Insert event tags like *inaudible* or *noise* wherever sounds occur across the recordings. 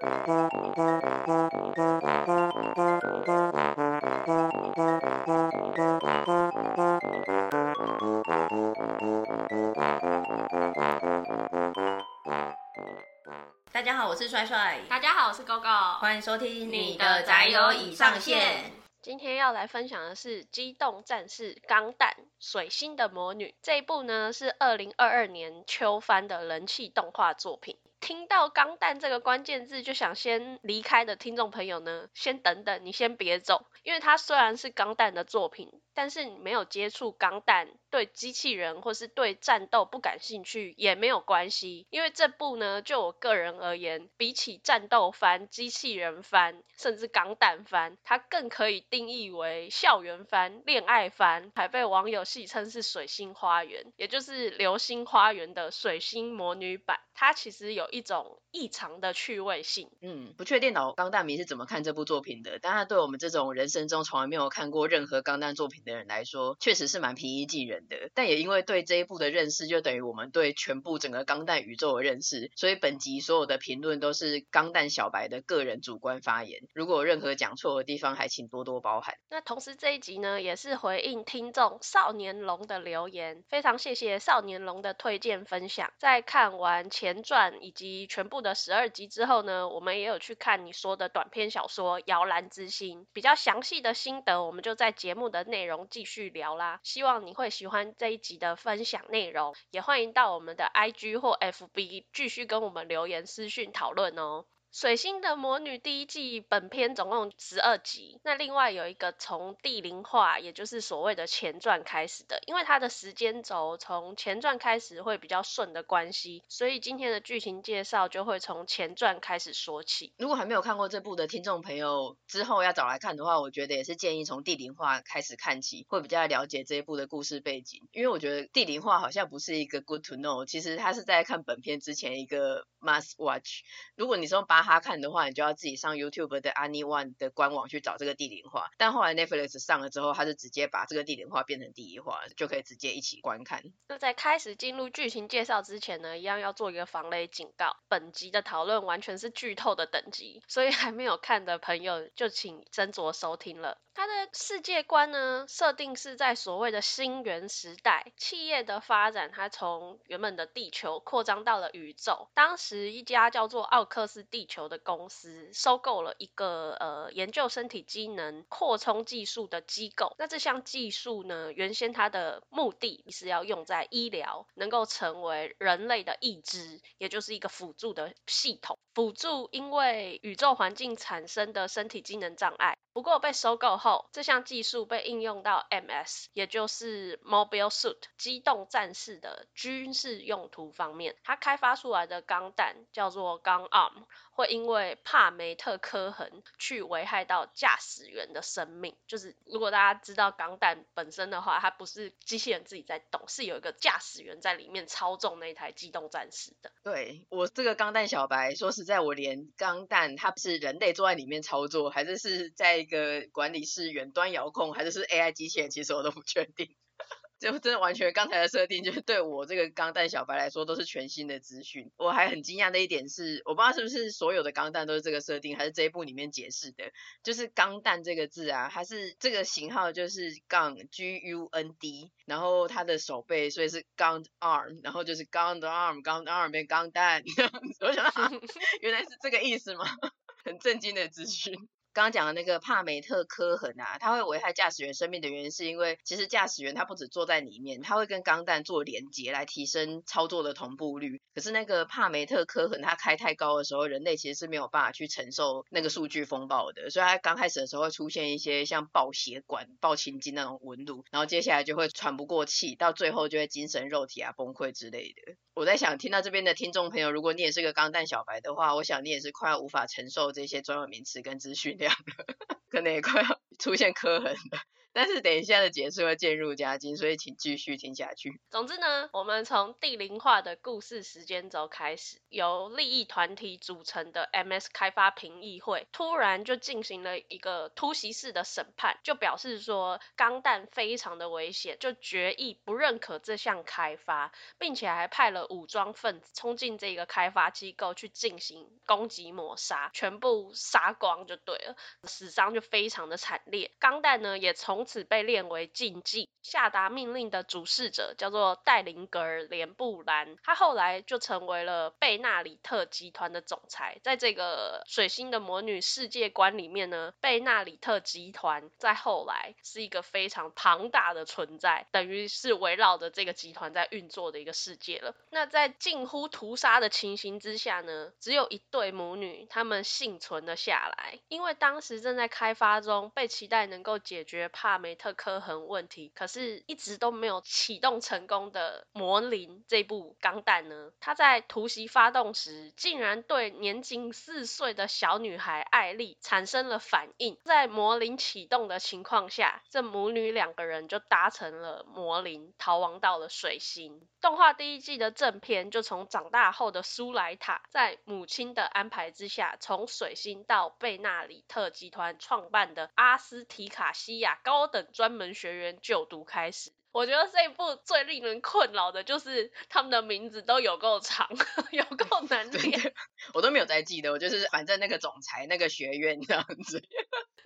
大家好，我是帅帅。大家好，我是 GoGo。欢迎收听你的宅友已上线。今天要来分享的是《机动战士钢弹：水星的魔女》这一部呢，是二零二二年秋番的人气动画作品。听到钢弹这个关键字就想先离开的听众朋友呢，先等等，你先别走，因为它虽然是钢弹的作品。但是你没有接触钢弹，对机器人或是对战斗不感兴趣也没有关系，因为这部呢，就我个人而言，比起战斗番、机器人番，甚至钢弹番，它更可以定义为校园番、恋爱番，还被网友戏称是“水星花园”，也就是《流星花园》的水星魔女版。它其实有一种异常的趣味性。嗯，不确定老钢弹迷是怎么看这部作品的，但它对我们这种人生中从来没有看过任何钢弹作品。的人来说，确实是蛮平易近人但也因为对这一部的认识，就等于我们对全部整个钢弹宇宙的认识，所以本集所有的评论都是钢弹小白的个人主观发言。如果有任何讲错的地方，还请多多包涵。那同时这一集呢，也是回应听众少年龙的留言，非常谢谢少年龙的推荐分享。在看完前传以及全部的十二集之后呢，我们也有去看你说的短篇小说《摇篮之星》，比较详细的心得，我们就在节目的内容。继续聊啦，希望你会喜欢这一集的分享内容，也欢迎到我们的 IG 或 FB 继续跟我们留言私讯讨论哦。水星的魔女第一季本片总共十二集，那另外有一个从地灵化，也就是所谓的前传开始的，因为它的时间轴从前传开始会比较顺的关系，所以今天的剧情介绍就会从前传开始说起。如果还没有看过这部的听众朋友，之后要找来看的话，我觉得也是建议从地灵化开始看起，会比较了解这一部的故事背景。因为我觉得地灵化好像不是一个 good to know，其实它是在看本片之前一个 must watch。如果你说把哈看的话，你就要自己上 YouTube 的 Anyone 的官网去找这个地灵化。但后来 Netflix 上了之后，它是直接把这个地灵化变成第一话，就可以直接一起观看。那在开始进入剧情介绍之前呢，一样要做一个防雷警告，本集的讨论完全是剧透的等级，所以还没有看的朋友就请斟酌收听了。它的世界观呢，设定是在所谓的星原时代，企业的发展，它从原本的地球扩张到了宇宙。当时一家叫做奥克斯地球的公司收购了一个呃研究身体机能扩充技术的机构。那这项技术呢，原先它的目的是要用在医疗，能够成为人类的义肢，也就是一个辅助的系统，辅助因为宇宙环境产生的身体机能障碍。不过被收购后，这项技术被应用到 MS，也就是 Mobile Suit 机动战士的军事用途方面。它开发出来的钢弹叫做钢 Arm，会因为帕梅特科痕去危害到驾驶员的生命。就是如果大家知道钢弹本身的话，它不是机器人自己在动，是有一个驾驶员在里面操纵那台机动战士的。对，我这个钢弹小白，说实在，我连钢弹它是人类坐在里面操作，还是是在一个管理室远端遥控，还是是 AI 机器人，其实我都不确定。就真的完全刚才的设定，就是对我这个钢弹小白来说都是全新的资讯。我还很惊讶的一点是，我不知道是不是所有的钢弹都是这个设定，还是这一部里面解释的。就是钢弹这个字啊，它是这个型号就是杠 G U N D，然后它的手背所以是 Gund Arm，然后就是 Gund Arm，Gund Arm 变钢弹。*laughs* 我想到 *laughs* 原来是这个意思吗？*laughs* 很震惊的资讯。刚刚讲的那个帕梅特科痕啊，它会危害驾驶员生命的原因，是因为其实驾驶员他不止坐在里面，他会跟钢弹做连接来提升操作的同步率。可是那个帕梅特科痕它开太高的时候，人类其实是没有办法去承受那个数据风暴的，所以它刚开始的时候会出现一些像爆血管、爆青筋那种纹路，然后接下来就会喘不过气，到最后就会精神肉体啊崩溃之类的。我在想，听到这边的听众朋友，如果你也是个钢弹小白的话，我想你也是快要无法承受这些专有名词跟资讯亮了，*laughs* 可能也快要出现磕痕了。但是等一下的解释会渐入佳境，所以请继续听下去。总之呢，我们从地灵化的故事时间轴开始，由利益团体组成的 MS 开发评议会突然就进行了一个突袭式的审判，就表示说钢弹非常的危险，就决议不认可这项开发，并且还派了武装分子冲进这个开发机构去进行攻击抹杀，全部杀光就对了，死伤就非常的惨烈。钢弹呢也从从此被列为禁忌，下达命令的主事者叫做戴林格尔·连布兰，他后来就成为了贝纳里特集团的总裁。在这个水星的魔女世界观里面呢，贝纳里特集团在后来是一个非常庞大的存在，等于是围绕着这个集团在运作的一个世界了。那在近乎屠杀的情形之下呢，只有一对母女他们幸存了下来，因为当时正在开发中，被期待能够解决怕。帕梅特科痕问题，可是一直都没有启动成功的魔灵这部钢弹呢？它在突袭发动时，竟然对年仅四岁的小女孩艾丽产生了反应。在魔灵启动的情况下，这母女两个人就搭乘了魔灵，逃亡到了水星。动画第一季的正片就从长大后的苏莱塔，在母亲的安排之下，从水星到贝纳里特集团创办的阿斯提卡西亚高。等专门学员就读开始。我觉得这一部最令人困扰的就是他们的名字都有够长，*laughs* 有够难念。*laughs* 我都没有再记得，我就是反正那个总裁那个学院这样子。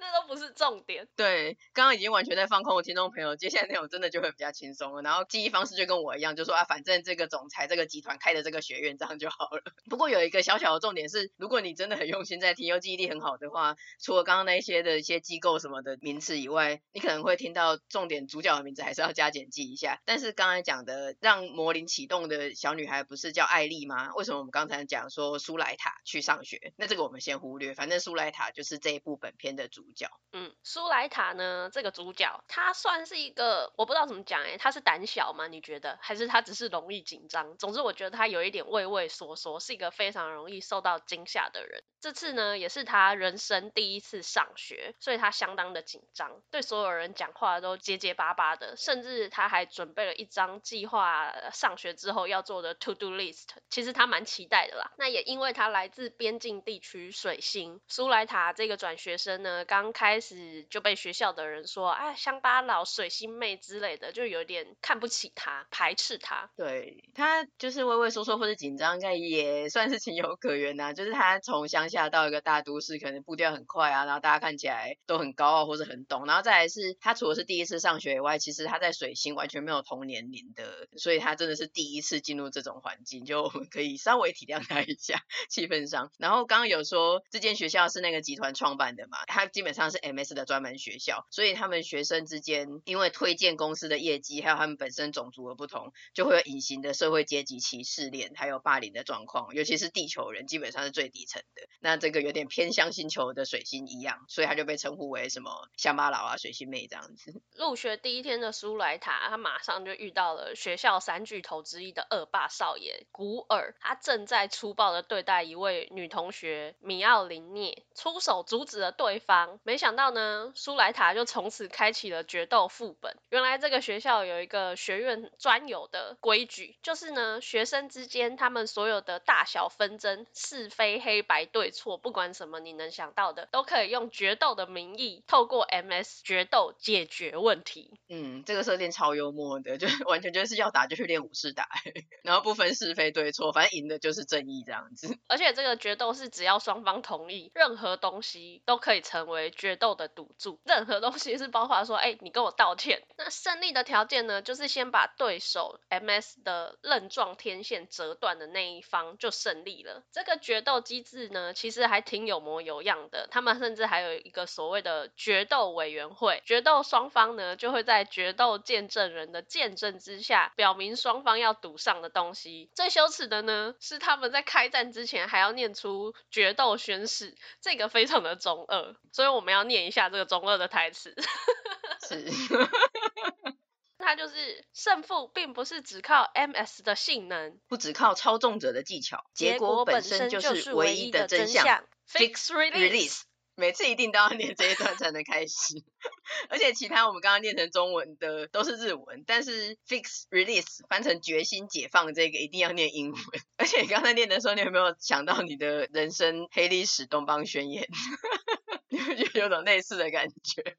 那都不是重点。对，刚刚已经完全在放空的听众朋友，接下来内容真的就会比较轻松了。然后记忆方式就跟我一样，就说啊，反正这个总裁这个集团开的这个学院这样就好了。不过有一个小小的重点是，如果你真的很用心在听，又记忆力很好的话，除了刚刚那一些的一些机构什么的名词以外，你可能会听到重点主角的名字还是要加减记一下。但是刚才讲的让魔灵启动的小女孩不是叫艾丽吗？为什么我们刚才讲说苏莱塔去上学？那这个我们先忽略，反正苏莱塔就是这一部本片的主嗯。苏莱塔呢？这个主角他算是一个，我不知道怎么讲哎，他是胆小吗？你觉得？还是他只是容易紧张？总之，我觉得他有一点畏畏缩缩，是一个非常容易受到惊吓的人。这次呢，也是他人生第一次上学，所以他相当的紧张，对所有人讲话都结结巴巴的，甚至他还准备了一张计划上学之后要做的 to do list。其实他蛮期待的啦。那也因为他来自边境地区水星，苏莱塔这个转学生呢，刚刚开始。就被学校的人说，哎，乡巴佬、水星妹之类的，就有点看不起他，排斥他。对，他就是畏畏缩缩或者紧张，应该也算是情有可原呐、啊。就是他从乡下到一个大都市，可能步调很快啊，然后大家看起来都很高傲或者很懂。然后再来是，他除了是第一次上学以外，其实他在水星完全没有同年龄的，所以他真的是第一次进入这种环境，就我们可以稍微体谅他一下气氛上。然后刚刚有说这间学校是那个集团创办的嘛，他基基本上是 MS 的专门学校，所以他们学生之间因为推荐公司的业绩，还有他们本身种族的不同，就会有隐形的社会阶级歧视链，还有霸凌的状况。尤其是地球人，基本上是最底层的。那这个有点偏向星球的水星一样，所以他就被称呼为什么乡巴佬啊、水星妹这样子。入学第一天的苏莱塔，他马上就遇到了学校三巨头之一的恶霸少爷古尔，他正在粗暴的对待一位女同学米奥林涅，出手阻止了对方。没想到呢。苏莱塔就从此开启了决斗副本。原来这个学校有一个学院专有的规矩，就是呢，学生之间他们所有的大小纷争、是非黑白对错，不管什么你能想到的，都可以用决斗的名义，透过 MS 决斗解决问题。嗯，这个设定超幽默的，就完全就是要打就去练武士打，*laughs* 然后不分是非对错，反正赢的就是正义这样子。*laughs* 而且这个决斗是只要双方同意，任何东西都可以成为决斗的赌注。任何东西是包括说，哎、你跟我道歉。那胜利的条件呢，就是先把对手 MS 的刃状天线折断的那一方就胜利了。这个决斗机制呢，其实还挺有模有样的。他们甚至还有一个所谓的决斗委员会，决斗双方呢就会在决斗见证人的见证之下，表明双方要赌上的东西。最羞耻的呢，是他们在开战之前还要念出决斗宣誓，这个非常的中二，所以我们要念一下这个。中二的台词 *laughs* 是，*laughs* 他就是胜负并不是只靠 MS 的性能，不只靠操纵者的技巧，结果本身就是唯一的真相。Fix release。每次一定都要念这一段才能开始。*laughs* 而且其他我们刚刚念成中文的都是日文，但是 fix release 翻成决心解放这个一定要念英文。而且你刚才念的时候，你有没有想到你的人生黑历史东方宣言？*laughs* 你会觉得有种类似的感觉？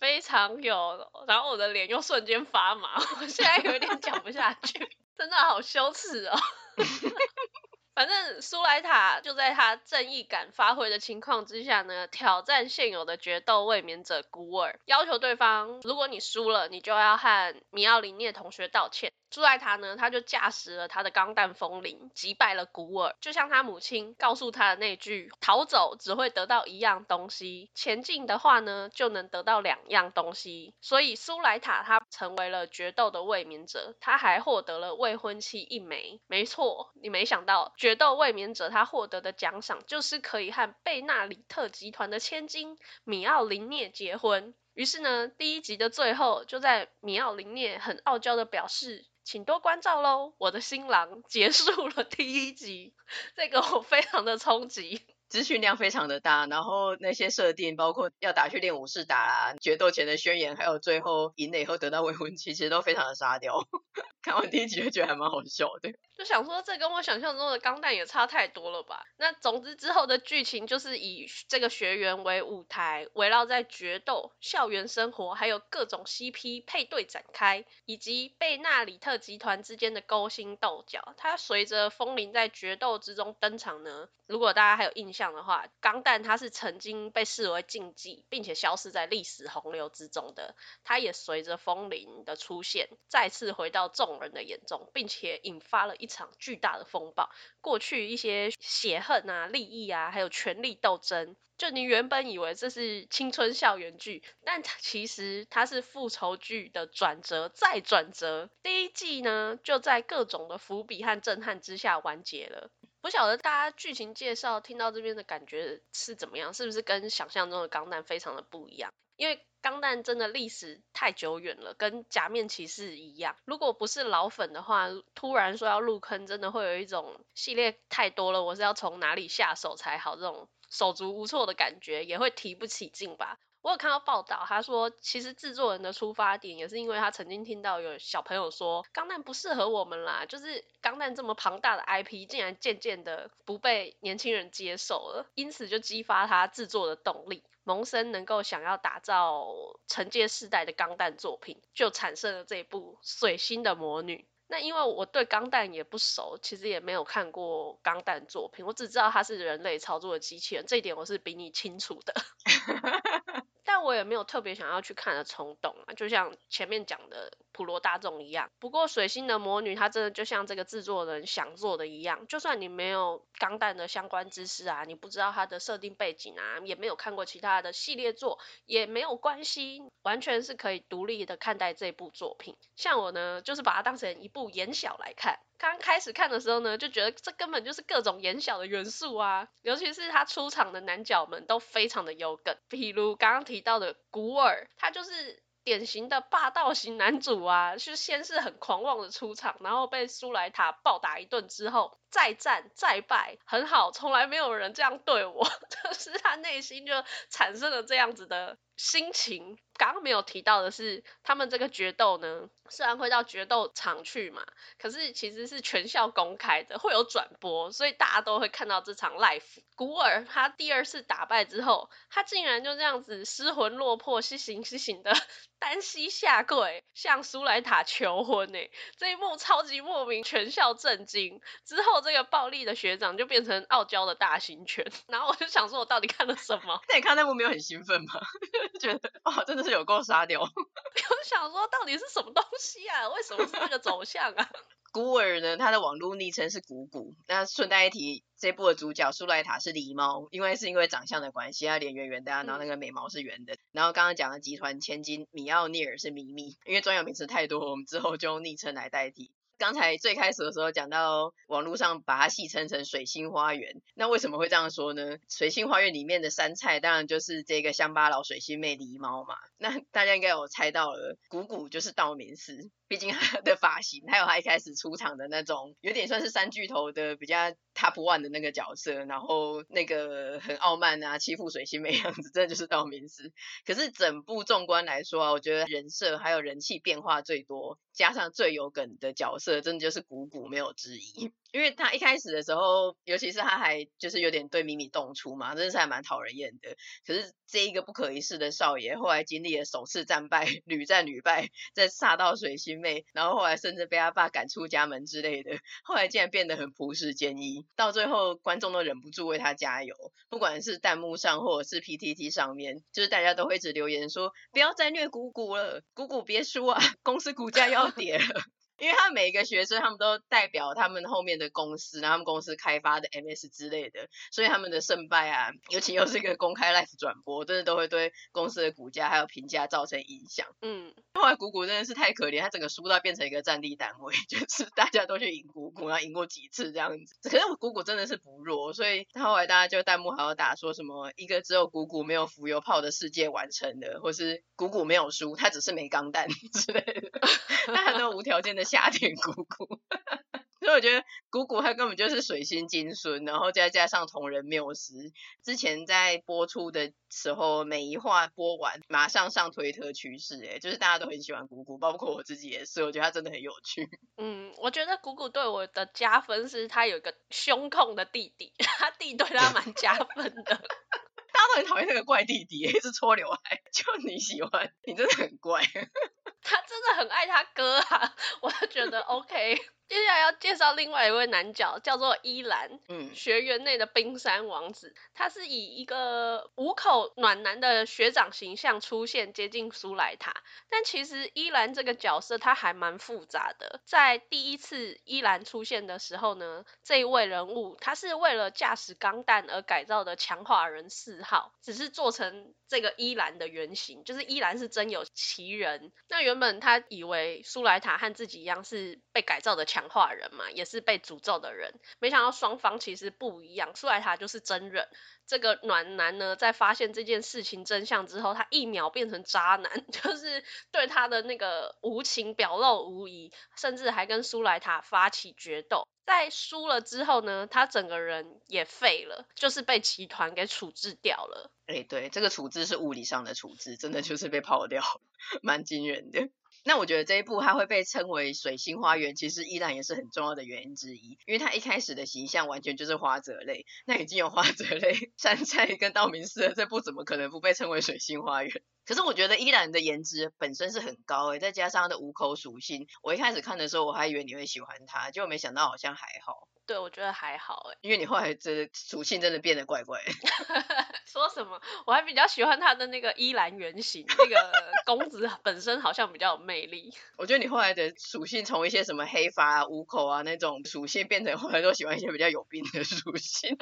非常有。然后我的脸又瞬间发麻，我现在有点讲不下去，真的好羞耻哦。*laughs* 反正苏莱塔就在他正义感发挥的情况之下呢，挑战现有的决斗卫冕者古尔，要求对方，如果你输了，你就要和米奥林涅同学道歉。苏莱塔呢，他就驾驶了他的钢弹风铃，击败了古尔，就像他母亲告诉他的那句：逃走只会得到一样东西，前进的话呢，就能得到两样东西。所以苏莱塔他成为了决斗的卫冕者，他还获得了未婚妻一枚。没错，你没想到，决斗卫冕者他获得的奖赏就是可以和贝纳里特集团的千金米奥林涅结婚。于是呢，第一集的最后，就在米奥林涅很傲娇的表示。请多关照喽，我的新郎结束了第一集，这个我非常的冲击，资讯量非常的大，然后那些设定，包括要打去练武士打，决斗前的宣言，还有最后赢了以后得到未婚妻，其实都非常的沙雕。*laughs* 看完第一集就觉得还蛮好笑的。就想说，这跟我想象中的钢弹也差太多了吧？那总之之后的剧情就是以这个学员为舞台，围绕在决斗、校园生活，还有各种 CP 配对展开，以及贝纳里特集团之间的勾心斗角。它随着风铃在决斗之中登场呢。如果大家还有印象的话，钢弹它是曾经被视为禁忌，并且消失在历史洪流之中的。它也随着风铃的出现，再次回到众人的眼中，并且引发了。一场巨大的风暴，过去一些血恨啊、利益啊，还有权力斗争，就你原本以为这是青春校园剧，但其实它是复仇剧的转折再转折。第一季呢，就在各种的伏笔和震撼之下完结了。不晓得大家剧情介绍听到这边的感觉是怎么样？是不是跟想象中的钢弹非常的不一样？因为钢弹真的历史太久远了，跟假面骑士一样。如果不是老粉的话，突然说要入坑，真的会有一种系列太多了，我是要从哪里下手才好，这种手足无措的感觉，也会提不起劲吧。我有看到报道，他说其实制作人的出发点也是因为他曾经听到有小朋友说钢弹不适合我们啦，就是钢弹这么庞大的 IP，竟然渐渐的不被年轻人接受了，因此就激发他制作的动力。萌生能够想要打造承接世代的钢弹作品，就产生了这一部《水星的魔女》。那因为我对钢弹也不熟，其实也没有看过钢弹作品，我只知道它是人类操作的机器人，这一点我是比你清楚的。*laughs* *laughs* *laughs* 但我也没有特别想要去看的冲动啊，就像前面讲的普罗大众一样。不过水星的魔女，她真的就像这个制作人想做的一样，就算你没有钢弹的相关知识啊，你不知道它的设定背景啊，也没有看过其他的系列作，也没有关系，完全是可以独立的看待这部作品。像我呢，就是把它当成一部言小来看。刚开始看的时候呢，就觉得这根本就是各种眼小的元素啊，尤其是他出场的男角们都非常的有梗，比如刚刚提到的古尔，他就是典型的霸道型男主啊，是先是很狂妄的出场，然后被苏莱塔暴打一顿之后，再战再败，很好，从来没有人这样对我，*laughs* 就是他内心就产生了这样子的心情。刚刚没有提到的是，他们这个决斗呢，虽然会到决斗场去嘛，可是其实是全校公开的，会有转播，所以大家都会看到这场 live。古尔他第二次打败之后，他竟然就这样子失魂落魄、失形失形的 *laughs* 单膝下跪向苏莱塔求婚呢，这一幕超级莫名，全校震惊。之后这个暴力的学长就变成傲娇的大型犬，然后我就想说，我到底看了什么？*laughs* 那你看那幕没有很兴奋吗？*laughs* 觉得哦，真的。是有够沙雕，*laughs* 我想说到底是什么东西啊？为什么是这个走向啊？古尔呢？他的网络昵称是古古。那顺带一提，这部的主角苏莱塔是狸猫，因为是因为长相的关系，他脸圆圆的，然后那个眉毛是圆的。嗯、然后刚刚讲的集团千金米奥尼尔是咪咪，因为专有名词太多，我们之后就用昵称来代替。刚才最开始的时候讲到网络上把它戏称成水星花园，那为什么会这样说呢？水星花园里面的山菜当然就是这个乡巴佬水星妹狸猫嘛。那大家应该有猜到了，谷谷就是道明寺。毕竟他的发型，还有他一开始出场的那种，有点算是三巨头的比较 top one 的那个角色，然后那个很傲慢啊，欺负水星妹样子，真的就是道明寺。可是整部纵观来说啊，我觉得人设还有人气变化最多，加上最有梗的角色，真的就是谷谷，没有之一。因为他一开始的时候，尤其是他还就是有点对米米动粗嘛，真的是还蛮讨人厌的。可是这一个不可一世的少爷，后来经历了首次战败，屡战屡败，再杀到水星妹，然后后来甚至被他爸赶出家门之类的，后来竟然变得很朴实坚毅，到最后观众都忍不住为他加油。不管是弹幕上或者是 PTT 上面，就是大家都会一直留言说，不要再虐姑姑了，姑姑别输啊，公司股价要跌了。因为他们每一个学生，他们都代表他们后面的公司，然后他们公司开发的 MS 之类的，所以他们的胜败啊，尤其又是一个公开 live 转播，真的都会对公司的股价还有评价造成影响。嗯，后来股股真的是太可怜，他整个输到变成一个战力单位，*laughs* 就是大家都去赢股股，然后赢过几次这样子。可是股股真的是不弱，所以他后来大家就弹幕还要打说什么一个只有股股没有浮游炮的世界完成了，或是股股没有输，他只是没钢弹 *laughs* 之类的，*laughs* 大家都无条件的。夏天姑姑，*laughs* 所以我觉得姑姑她根本就是水星金孙，然后再加上同人缪斯。之前在播出的时候，每一话播完马上上推特趋势，哎，就是大家都很喜欢姑姑，包括我自己也是。我觉得她真的很有趣。*laughs* 嗯，我觉得姑姑对我的加分是她有一个胸控的弟弟，他弟对他蛮加分的。*laughs* 大家都很讨厌那个怪弟弟，一直搓刘海，就你喜欢，你真的很怪。*laughs* 他真的很爱他哥啊，我都觉得 OK。接下来要介绍另外一位男角，叫做伊兰，嗯，学园内的冰山王子。他是以一个五口暖男的学长形象出现，接近苏莱塔。但其实伊兰这个角色他还蛮复杂的。在第一次伊兰出现的时候呢，这一位人物他是为了驾驶钢弹而改造的强化人四号，只是做成这个依兰的原型，就是依兰是真有其人。那原本他以为苏莱塔和自己一样是被改造的强。强化人嘛，也是被诅咒的人。没想到双方其实不一样，苏莱塔就是真人。这个暖男呢，在发现这件事情真相之后，他一秒变成渣男，*laughs* 就是对他的那个无情表露无遗，甚至还跟苏莱塔发起决斗。在输了之后呢，他整个人也废了，就是被集团给处置掉了。哎，对，这个处置是物理上的处置，真的就是被泡掉，*laughs* 蛮惊人的。那我觉得这一部它会被称为水星花园，其实依然也是很重要的原因之一，因为它一开始的形象完全就是花泽类，那已经有花泽类、*laughs* 山菜跟道明寺了，这部怎么可能不被称为水星花园？可是我觉得依然的颜值本身是很高诶，再加上他的五口属性，我一开始看的时候我还以为你会喜欢他，结果没想到好像还好。对，我觉得还好诶，因为你后来这属性真的变得怪怪的。*laughs* 说什么？我还比较喜欢他的那个依兰原型，那个公子本身好像比较有魅力。*laughs* 我觉得你后来的属性从一些什么黑发啊、五口啊那种属性，变成后来都喜欢一些比较有病的属性。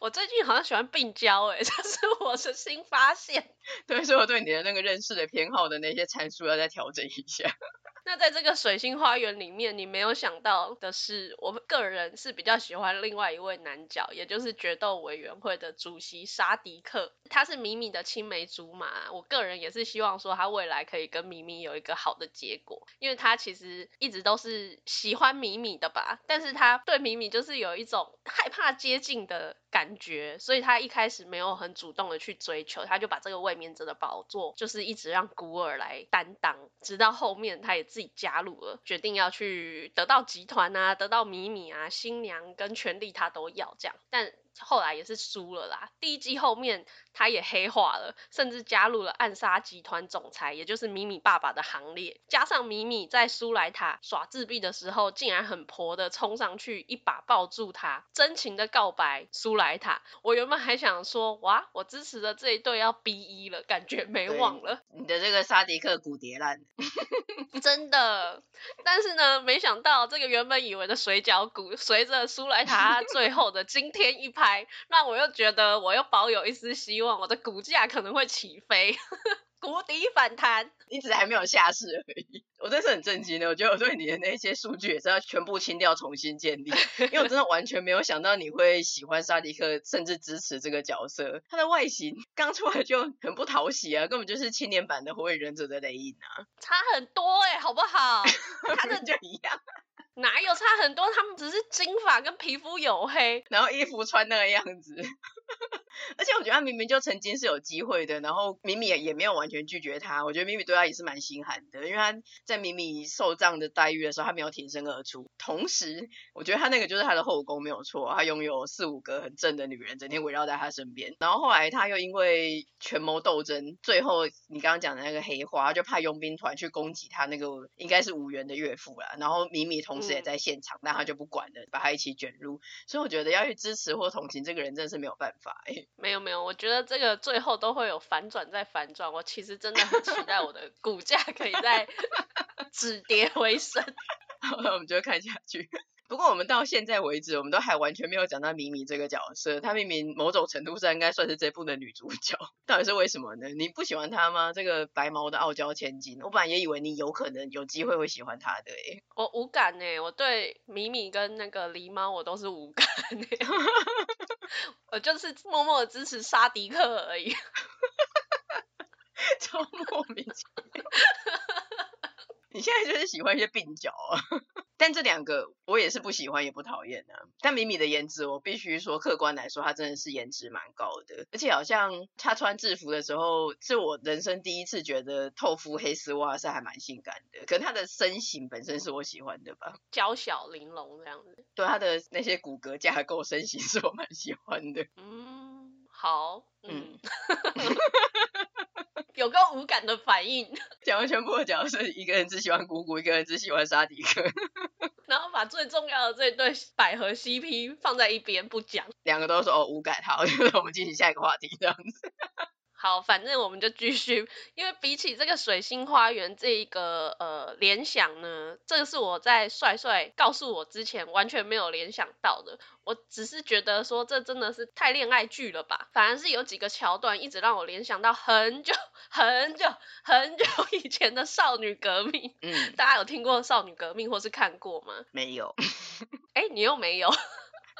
我最近好像喜欢病娇，诶，这是我的新发现。对，所以我对你的那个认识的偏好的那些参数要再调整一下。*laughs* 那在这个水星花园里面，你没有想到的是，我个人是比较喜欢另外一位男角，也就是决斗委员会的主席沙迪克。他是米米的青梅竹马，我个人也是希望说他未来可以跟米米有一个好的结果，因为他其实一直都是喜欢米米的吧，但是他对米米就是有一种害怕接近的感觉，所以他一开始没有很主动的去追求，他就把这个位面者的宝座就是一直让古尔来担当，直到后面他也自己加入了，决定要去得到集团啊，得到米米啊，新娘跟权利他都要这样，但。后来也是输了啦。第一季后面他也黑化了，甚至加入了暗杀集团总裁，也就是米米爸爸的行列。加上米米在苏莱塔耍自闭的时候，竟然很婆的冲上去一把抱住他，真情的告白苏莱塔。我原本还想说，哇，我支持的这一对要 BE 了，感觉没望了。你的这个沙迪克骨蝶烂，*laughs* 真的。但是呢，没想到这个原本以为的水饺骨，随着苏莱塔最后的惊天一拍。让我又觉得我又保有一丝希望，我的股价可能会起飞。*laughs* 谷底反弹，你只是还没有下市而已。我真是很震惊的，我觉得我对你的那些数据也是要全部清掉，重新建立，*laughs* 因为我真的完全没有想到你会喜欢沙迪克，甚至支持这个角色。他的外形刚出来就很不讨喜啊，根本就是青年版的火影忍者的雷影啊，差很多哎、欸，好不好？*laughs* 他的就一样。哪有差很多？他们只是金发跟皮肤黝黑，然后衣服穿那个样子。*laughs* 而且我觉得他明明就曾经是有机会的，然后米米也也没有完全拒绝他。我觉得米米对他也是蛮心寒的，因为他在米米受这样的待遇的时候，他没有挺身而出。同时，我觉得他那个就是他的后宫没有错，他拥有四五个很正的女人，整天围绕在他身边。然后后来他又因为权谋斗争，最后你刚刚讲的那个黑花，就派佣兵团去攻击他那个应该是无缘的岳父啦。然后米米同时也在现场，嗯、但他就不管了，把他一起卷入。所以我觉得要去支持或同情这个人，真的是没有办法哎、欸。*laughs* 没有没有，我觉得这个最后都会有反转再反转。我其实真的很期待我的股价可以再 *laughs* 止跌回升。*laughs* 我们就看下去。不过我们到现在为止，我们都还完全没有讲到米米这个角色。她明明某种程度上应该算是这部的女主角，到底是为什么呢？你不喜欢她吗？这个白毛的傲娇千金，我本来也以为你有可能有机会会喜欢她的诶。我无感诶，我对米米跟那个狸猫我都是无感诶。*laughs* 我就是默默的支持沙迪克而已，*laughs* 超莫名其妙。你现在就是喜欢一些鬓角啊，*laughs* 但这两个我也是不喜欢也不讨厌啊。但米米的颜值，我必须说，客观来说，她真的是颜值蛮高的，而且好像她穿制服的时候，是我人生第一次觉得透肤黑丝袜是还蛮性感的。可能她的身形本身是我喜欢的吧，娇小玲珑这样子。对，她的那些骨骼架构、身形是我蛮喜欢的。嗯，好，嗯。*laughs* 嗯有个无感的反应，*laughs* 讲完全部的角色，一个人只喜欢姑姑，一个人只喜欢沙迪克，*laughs* 然后把最重要的这一对百合 CP 放在一边不讲，两个都说哦无感，好，就 *laughs* 是我们进行下一个话题这样子。好，反正我们就继续，因为比起这个水星花园这一个呃联想呢，这个是我在帅帅告诉我之前完全没有联想到的。我只是觉得说这真的是太恋爱剧了吧，反而是有几个桥段一直让我联想到很久很久很久以前的少女革命。嗯，大家有听过少女革命或是看过吗？没有。*laughs* 哎，你又没有。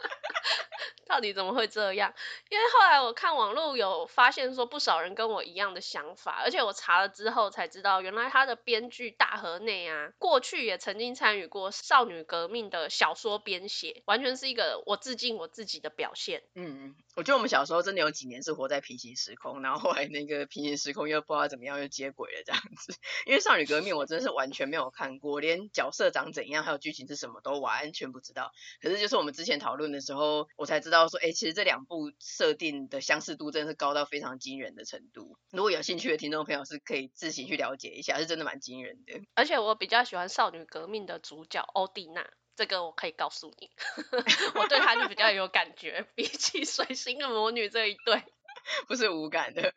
*laughs* 到底怎么会这样？因为后来我看网络有发现说，不少人跟我一样的想法，而且我查了之后才知道，原来他的编剧大河内啊，过去也曾经参与过少女革命的小说编写，完全是一个我致敬我自己的表现。嗯，我觉得我们小时候真的有几年是活在平行时空，然后后来那个平行时空又不知道怎么样又接轨了这样子。*laughs* 因为少女革命我真的是完全没有看过，连角色长怎样还有剧情是什么都完全不知道。可是就是我们之前讨论的时候，我才知道。说，哎，其实这两部设定的相似度真的是高到非常惊人的程度。如果有兴趣的听众朋友，是可以自行去了解一下，是真的蛮惊人的。而且我比较喜欢少女革命的主角欧蒂娜，这个我可以告诉你，*laughs* 我对她就比较有感觉，比起水星的魔女这一对，*laughs* 不是无感的。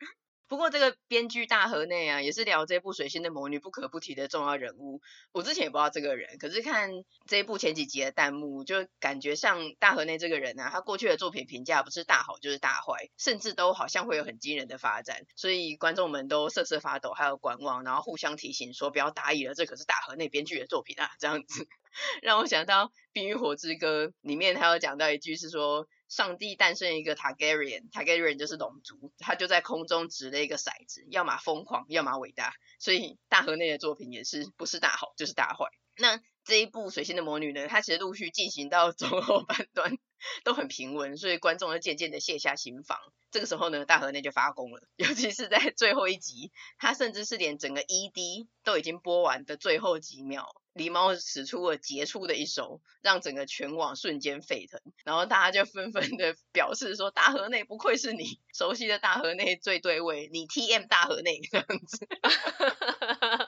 不过这个编剧大河内啊，也是聊这部水星的魔女不可不提的重要人物。我之前也不知道这个人，可是看这一部前几集的弹幕，就感觉像大河内这个人啊，他过去的作品评价不是大好就是大坏，甚至都好像会有很惊人的发展，所以观众们都瑟瑟发抖，还有观望，然后互相提醒说不要大意了，这可是大河内编剧的作品啊，这样子 *laughs* 让我想到《冰与火之歌》里面还有讲到一句是说。上帝诞生一个 Targaryen，Targaryen 就是龙族，他就在空中掷了一个骰子，要么疯狂，要么伟大。所以大河内的作品也是不是大好就是大坏。那这一部《水星的魔女》呢，它其实陆续进行到 *laughs* 中后半段都很平稳，所以观众就渐渐的卸下心防。这个时候呢，大河内就发功了，尤其是在最后一集，他甚至是连整个 ED 都已经播完的最后几秒。狸猫使出了杰出的一手，让整个全网瞬间沸腾，然后大家就纷纷的 *laughs* 表示说：“大河内不愧是你熟悉的大河内最对位，你 TM 大河内这样子。*laughs* ”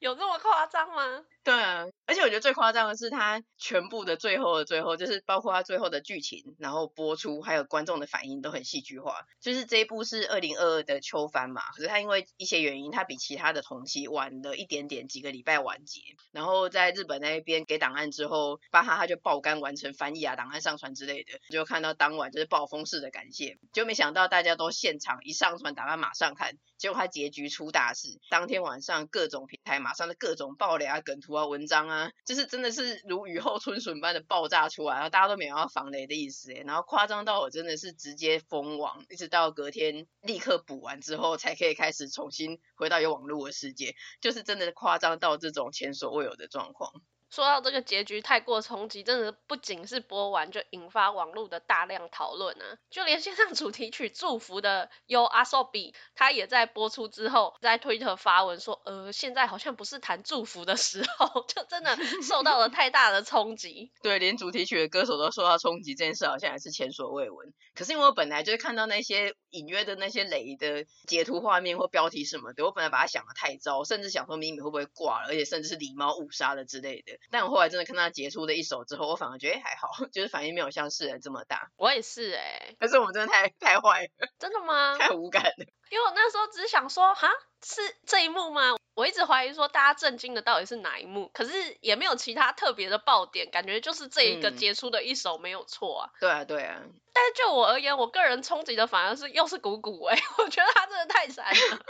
有这么夸张吗？*laughs* 对啊，而且我觉得最夸张的是他全部的最后的最后，就是包括他最后的剧情，然后播出还有观众的反应都很戏剧化。就是这一部是二零二二的秋番嘛，可是他因为一些原因，他比其他的同期晚了一点点，几个礼拜完结。然后在日本那一边给档案之后，巴哈他就爆肝完成翻译啊、档案上传之类的，就看到当晚就是暴风式的感谢，就没想到大家都现场一上传档案马上看。结果他结局出大事，当天晚上各种平台马上的各种爆雷啊、梗图啊、文章啊，就是真的是如雨后春笋般的爆炸出来，然后大家都没有要防雷的意思诶，然后夸张到我真的是直接封网，一直到隔天立刻补完之后才可以开始重新回到有网络的世界，就是真的夸张到这种前所未有的状况。说到这个结局太过冲击，真的不仅是播完就引发网络的大量讨论啊，就连线上主题曲《祝福》的 YOASOBI，他也在播出之后在推特发文说，呃，现在好像不是谈祝福的时候，*laughs* 就真的受到了太大的冲击。*laughs* 对，连主题曲的歌手都受到冲击，这件事好像也是前所未闻。可是因为我本来就是看到那些隐约的那些雷的截图画面或标题什么的，我本来把它想的太糟，甚至想说米米会不会挂了，而且甚至是狸猫误杀了之类的。但我后来真的看他结出的一首之后，我反而觉得还好，*laughs* 就是反应没有像世人这么大。我也是哎、欸，可是我们真的太太坏了，真的吗？*laughs* 太无感了。因为我那时候只是想说，哈，是这一幕吗？我一直怀疑说大家震惊的到底是哪一幕，可是也没有其他特别的爆点，感觉就是这一个杰出的一首没有错啊。对啊，对啊。但是就我而言，我个人冲击的反而是又是鼓鼓哎，*laughs* 我觉得他真的太惨了，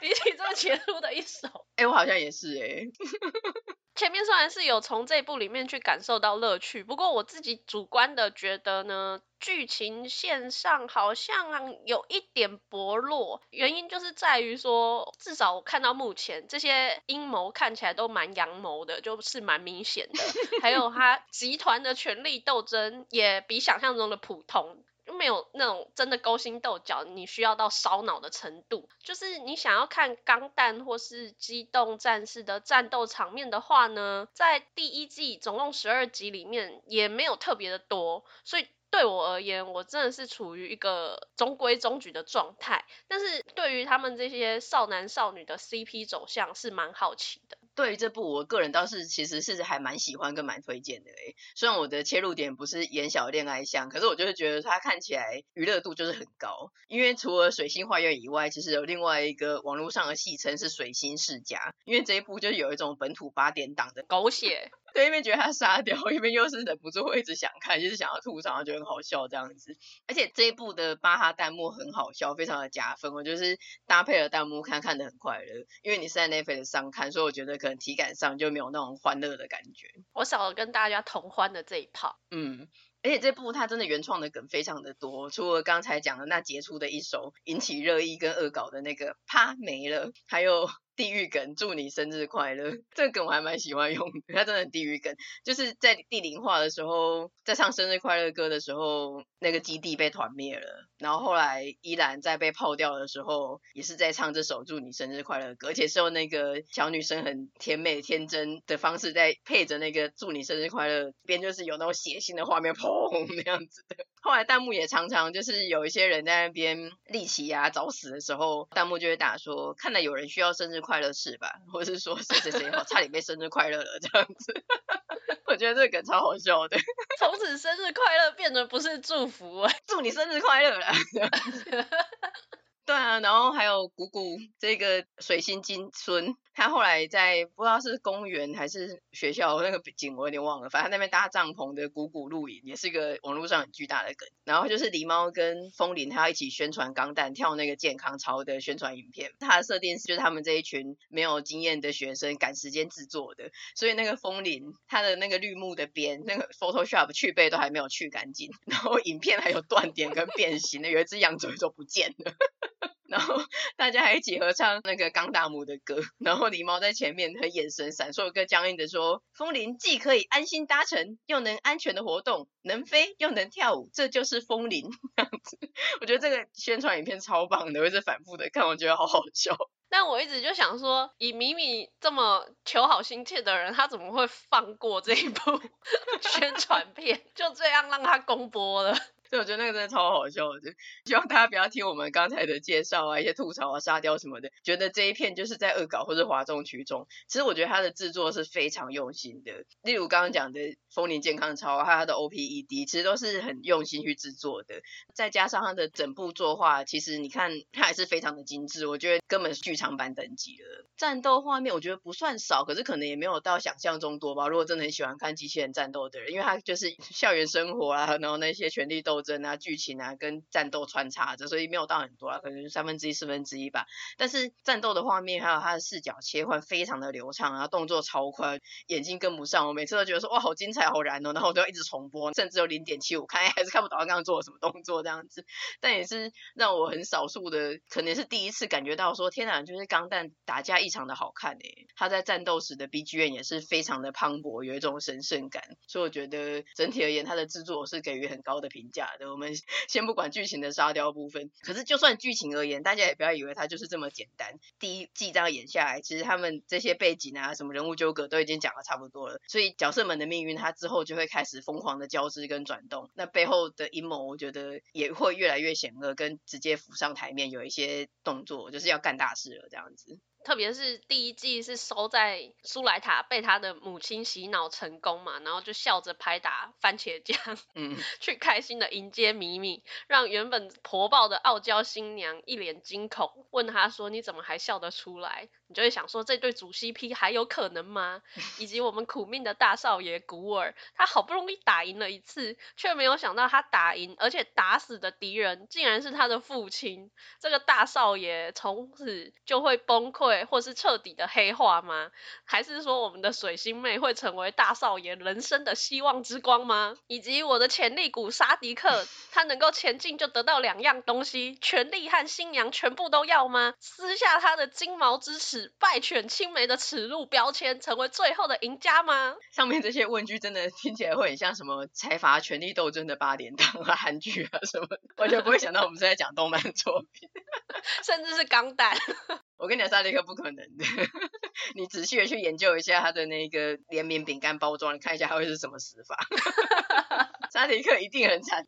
比起这么杰出的一首。哎、欸，我好像也是哎、欸。前面虽然是有从这一部里面去感受到乐趣，不过我自己主观的觉得呢，剧情线上好像有一点薄弱。原因就是在于说，至少我看到目前这些阴谋看起来都蛮阳谋的，就是蛮明显的。还有他集团的权力斗争也比想象中的普通。没有那种真的勾心斗角，你需要到烧脑的程度。就是你想要看钢弹或是机动战士的战斗场面的话呢，在第一季总共十二集里面也没有特别的多，所以对我而言，我真的是处于一个中规中矩的状态。但是对于他们这些少男少女的 CP 走向是蛮好奇的。对于这部，我个人倒是其实是还蛮喜欢跟蛮推荐的诶。虽然我的切入点不是演小恋爱向，可是我就是觉得它看起来娱乐度就是很高。因为除了水星花园以外，其实有另外一个网络上的戏称是水星世家。因为这一部就有一种本土八点档的狗血。对，一边觉得他杀掉，一边又是忍不住会一直想看，就是想要吐槽，觉得很好笑这样子。而且这一部的巴哈弹幕很好笑，非常的加分。我就是搭配了弹幕看，看的很快乐。因为你是在 Netflix 上看，所以我觉得可能体感上就没有那种欢乐的感觉。我少了跟大家同欢的这一套。嗯，而且这部它真的原创的梗非常的多，除了刚才讲的那杰出的一首引起热议跟恶搞的那个啪没了，还有。地狱梗，祝你生日快乐！*laughs* 这个梗我还蛮喜欢用的，它真的很地狱梗。就是在地灵化的时候，在唱生日快乐歌的时候，那个基地被团灭了，然后后来依然在被泡掉的时候，也是在唱这首祝你生日快乐歌，而且是用那个小女生很甜美天真的方式在配着那个祝你生日快乐，边就是有那种血腥的画面，砰 *laughs* 那样子的。后来弹幕也常常就是有一些人在那边立旗啊找死的时候，弹幕就会打说，看来有人需要生日快乐事吧？*laughs* 或是说谁谁谁好差点被生日快乐了这样子，*laughs* 我觉得这个梗超好笑的。*laughs* 从此生日快乐变得不是祝福，哎，祝你生日快乐了。对啊，然后还有鼓鼓这个水星金孙，他后来在不知道是公园还是学校那个景，我有点忘了。反正那边搭帐篷的鼓鼓露营，也是一个网络上很巨大的梗。然后就是狸猫跟风铃，他要一起宣传钢弹跳那个健康操的宣传影片。他的设定是就是他们这一群没有经验的学生赶时间制作的，所以那个风铃他的那个绿幕的边，那个 Photoshop 去背都还没有去干净，然后影片还有断点跟变形的，有一只羊嘴都不见了。*laughs* 然后大家还一起合唱那个钢大姆的歌，然后狸猫在前面，的眼神闪烁，跟僵硬的说：“风铃既可以安心搭乘，又能安全的活动，能飞又能跳舞，这就是风铃。*laughs* ”这样子，我觉得这个宣传影片超棒的，我一直反复的看，我觉得好好笑。*laughs* 但我一直就想说，以米米这么求好心切的人，他怎么会放过这一部宣传片，就这样让他公播了？所以我觉得那个真的超好笑的，希望大家不要听我们刚才的介绍啊，一些吐槽啊、沙雕什么的，觉得这一片就是在恶搞或者哗众取宠。其实我觉得它的制作是非常用心的，例如刚刚讲的《风铃健康操》，还有它的 OPED，其实都是很用心去制作的。再加上它的整部作画，其实你看它还是非常的精致，我觉得根本是剧场版等级了。战斗画面我觉得不算少，可是可能也没有到想象中多吧。如果真的很喜欢看机器人战斗的人，因为它就是 *laughs* 校园生活啊，然后那些权力斗。争啊、剧情啊跟战斗穿插着，所以没有到很多啊，可能三分之一、四分之一吧。但是战斗的画面还有它的视角切换非常的流畅，然后动作超快，眼睛跟不上，我每次都觉得说哇好精彩、好燃哦，然后我都要一直重播，甚至有零点七五看还是看不懂他刚刚做了什么动作这样子。但也是让我很少数的，可能是第一次感觉到说天哪，就是钢弹打架异常的好看诶，他在战斗时的 BGM 也是非常的磅礴，有一种神圣感，所以我觉得整体而言，它的制作是给予很高的评价的。我们 *laughs* 先不管剧情的沙雕部分，可是就算剧情而言，大家也不要以为它就是这么简单。第一季这样演下来，其实他们这些背景啊，什么人物纠葛都已经讲的差不多了，所以角色们的命运，它之后就会开始疯狂的交织跟转动。那背后的阴谋，我觉得也会越来越险恶，跟直接浮上台面，有一些动作就是要干大事了这样子。特别是第一季是收在苏莱塔被他的母亲洗脑成功嘛，然后就笑着拍打番茄酱，*laughs* 嗯，去开心的迎接米米，让原本婆爆的傲娇新娘一脸惊恐，问他说：“你怎么还笑得出来？”你就会想说，这对主 CP 还有可能吗？以及我们苦命的大少爷古尔，他好不容易打赢了一次，却没有想到他打赢而且打死的敌人竟然是他的父亲，这个大少爷从此就会崩溃。或是彻底的黑化吗？还是说我们的水星妹会成为大少爷人生的希望之光吗？以及我的潜力股沙迪克，他能够前进就得到两样东西，权力和新娘全部都要吗？撕下他的金毛之齿，败犬青梅的耻辱标签，成为最后的赢家吗？上面这些问句真的听起来会很像什么财阀权力斗争的八点档啊、韩剧啊什么，完全不会想到我们是在讲动漫作品，*laughs* 甚至是钢弹。我跟你讲，沙迪克不可能的。*laughs* 你仔细的去研究一下他的那个联名饼干包装，你看一下他会是什么死法。*laughs* 沙迪克一定很惨。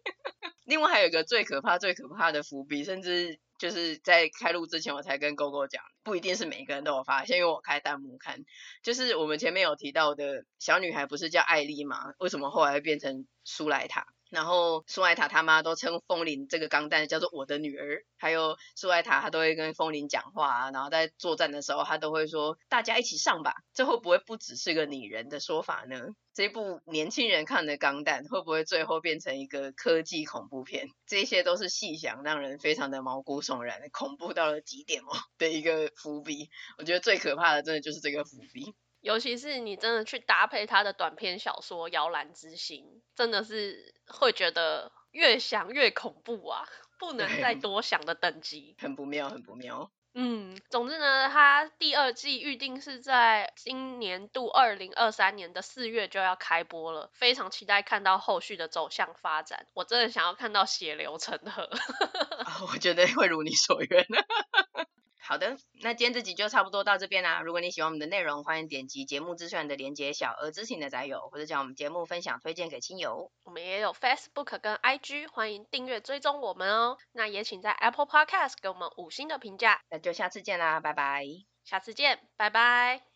另外还有一个最可怕、最可怕的伏笔，甚至就是在开录之前我才跟狗狗讲，不一定是每一个人都有发现，因为我开弹幕看，就是我们前面有提到的小女孩不是叫艾丽吗？为什么后来会变成苏莱塔？然后苏莱塔他妈都称风铃这个钢蛋叫做我的女儿，还有苏莱塔他都会跟风铃讲话，然后在作战的时候他都会说大家一起上吧，这会不会不只是个拟人的说法呢？这一部年轻人看的钢蛋会不会最后变成一个科技恐怖片？这些都是细想让人非常的毛骨悚然，恐怖到了极点哦的一个伏笔。我觉得最可怕的真的就是这个伏笔。尤其是你真的去搭配他的短篇小说《摇篮之心》，真的是会觉得越想越恐怖啊！*laughs* 不能再多想的等级，很不妙，很不妙。嗯，总之呢，他第二季预定是在今年度二零二三年的四月就要开播了，非常期待看到后续的走向发展。我真的想要看到血流成河。*laughs* 我觉得会如你所愿。*laughs* 好的，那今天这集就差不多到这边啦。如果你喜欢我们的内容，欢迎点击节目资讯的连接，小额支持的宅友，或者将我们节目分享推荐给亲友。我们也有 Facebook 跟 IG，欢迎订阅追踪我们哦。那也请在 Apple Podcast 给我们五星的评价。那就下次见啦，拜拜。下次见，拜拜。